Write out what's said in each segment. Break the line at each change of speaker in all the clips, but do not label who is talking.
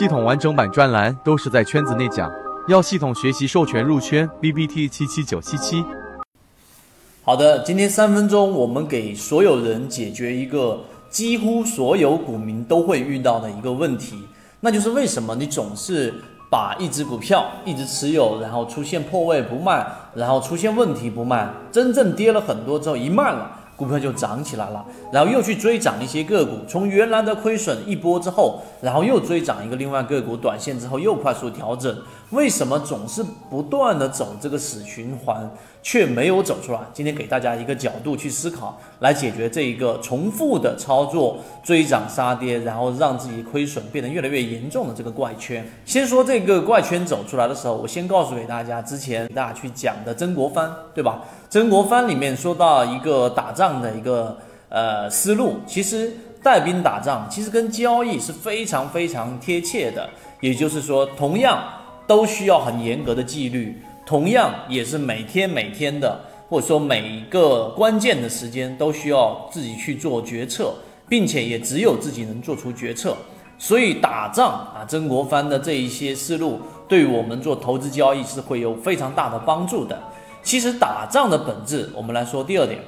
系统完整版专栏都是在圈子内讲，要系统学习授权入圈。B B T 七七九七七。
好的，今天三分钟，我们给所有人解决一个几乎所有股民都会遇到的一个问题，那就是为什么你总是把一只股票一直持有，然后出现破位不卖，然后出现问题不卖，真正跌了很多之后一卖了。股票就涨起来了，然后又去追涨一些个股，从原来的亏损一波之后，然后又追涨一个另外个股，短线之后又快速调整，为什么总是不断的走这个死循环，却没有走出来？今天给大家一个角度去思考，来解决这一个重复的操作，追涨杀跌，然后让自己亏损变得越来越严重的这个怪圈。先说这个怪圈走出来的时候，我先告诉给大家，之前大家去讲的曾国藩，对吧？曾国藩里面说到一个打仗的一个呃思路，其实带兵打仗其实跟交易是非常非常贴切的。也就是说，同样都需要很严格的纪律，同样也是每天每天的，或者说每一个关键的时间都需要自己去做决策，并且也只有自己能做出决策。所以打仗啊，曾国藩的这一些思路，对我们做投资交易是会有非常大的帮助的。其实打仗的本质，我们来说第二点，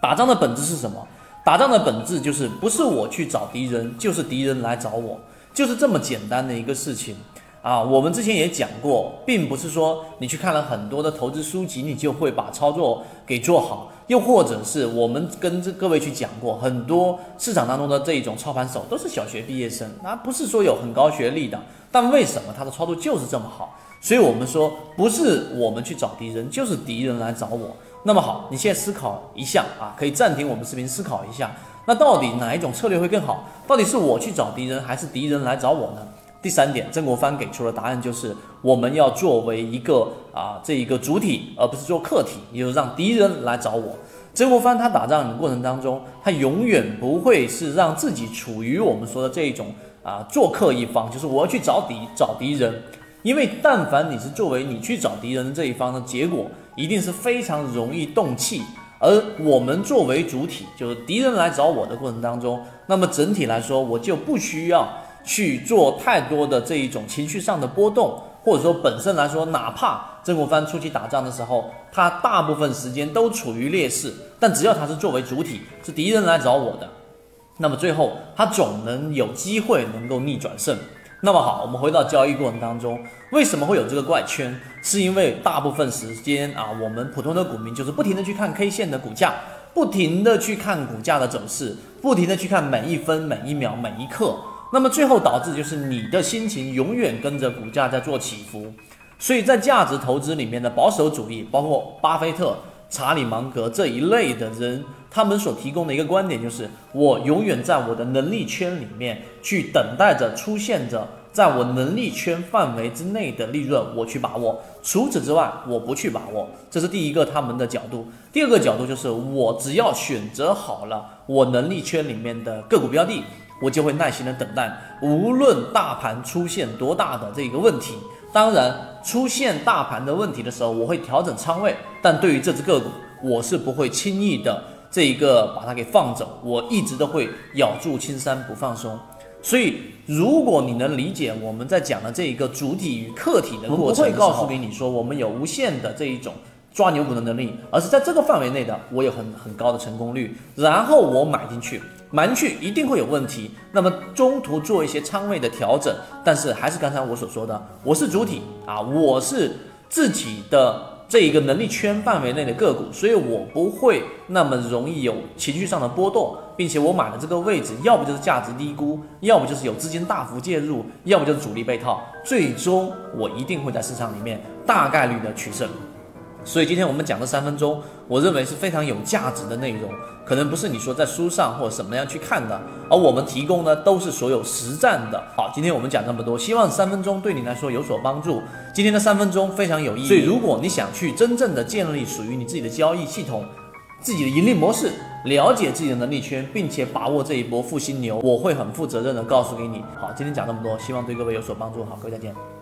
打仗的本质是什么？打仗的本质就是不是我去找敌人，就是敌人来找我，就是这么简单的一个事情啊。我们之前也讲过，并不是说你去看了很多的投资书籍，你就会把操作给做好，又或者是我们跟这各位去讲过，很多市场当中的这一种操盘手都是小学毕业生，那不是说有很高学历的，但为什么他的操作就是这么好？所以，我们说不是我们去找敌人，就是敌人来找我。那么好，你现在思考一下啊，可以暂停我们视频思考一下。那到底哪一种策略会更好？到底是我去找敌人，还是敌人来找我呢？第三点，曾国藩给出的答案就是我们要作为一个啊这一个主体，而不是做客体，也就是让敌人来找我。曾国藩他打仗的过程当中，他永远不会是让自己处于我们说的这一种啊做客一方，就是我要去找敌找敌人。因为但凡你是作为你去找敌人的这一方的结果，一定是非常容易动气。而我们作为主体，就是敌人来找我的过程当中，那么整体来说，我就不需要去做太多的这一种情绪上的波动，或者说本身来说，哪怕曾国藩出去打仗的时候，他大部分时间都处于劣势，但只要他是作为主体，是敌人来找我的，那么最后他总能有机会能够逆转胜。那么好，我们回到交易过程当中，为什么会有这个怪圈？是因为大部分时间啊，我们普通的股民就是不停的去看 K 线的股价，不停的去看股价的走势，不停的去看每一分每一秒每一刻。那么最后导致就是你的心情永远跟着股价在做起伏。所以在价值投资里面的保守主义，包括巴菲特、查理芒格这一类的人。他们所提供的一个观点就是，我永远在我的能力圈里面去等待着出现着在我能力圈范围之内的利润，我去把握。除此之外，我不去把握。这是第一个他们的角度。第二个角度就是，我只要选择好了我能力圈里面的个股标的，我就会耐心的等待，无论大盘出现多大的这个问题。当然，出现大盘的问题的时候，我会调整仓位，但对于这只个股，我是不会轻易的。这一个把它给放走，我一直都会咬住青山不放松。所以，如果你能理解我们在讲的这一个主体与客体的过程，不会告诉给你说我们有无限的这一种抓牛股的能力，而是在这个范围内的，我有很很高的成功率。然后我买进去，买进去一定会有问题，那么中途做一些仓位的调整。但是还是刚才我所说的，我是主体啊，我是自己的。这一个能力圈范围内的个股，所以我不会那么容易有情绪上的波动，并且我买的这个位置，要不就是价值低估，要不就是有资金大幅介入，要不就是主力被套，最终我一定会在市场里面大概率的取胜。所以今天我们讲的三分钟，我认为是非常有价值的内容，可能不是你说在书上或者什么样去看的，而我们提供的都是所有实战的。好，今天我们讲这么多，希望三分钟对你来说有所帮助。今天的三分钟非常有意义，所以如果你想去真正的建立属于你自己的交易系统、自己的盈利模式，了解自己的能力圈，并且把握这一波复兴牛，我会很负责任的告诉给你。好，今天讲这么多，希望对各位有所帮助。好，各位再见。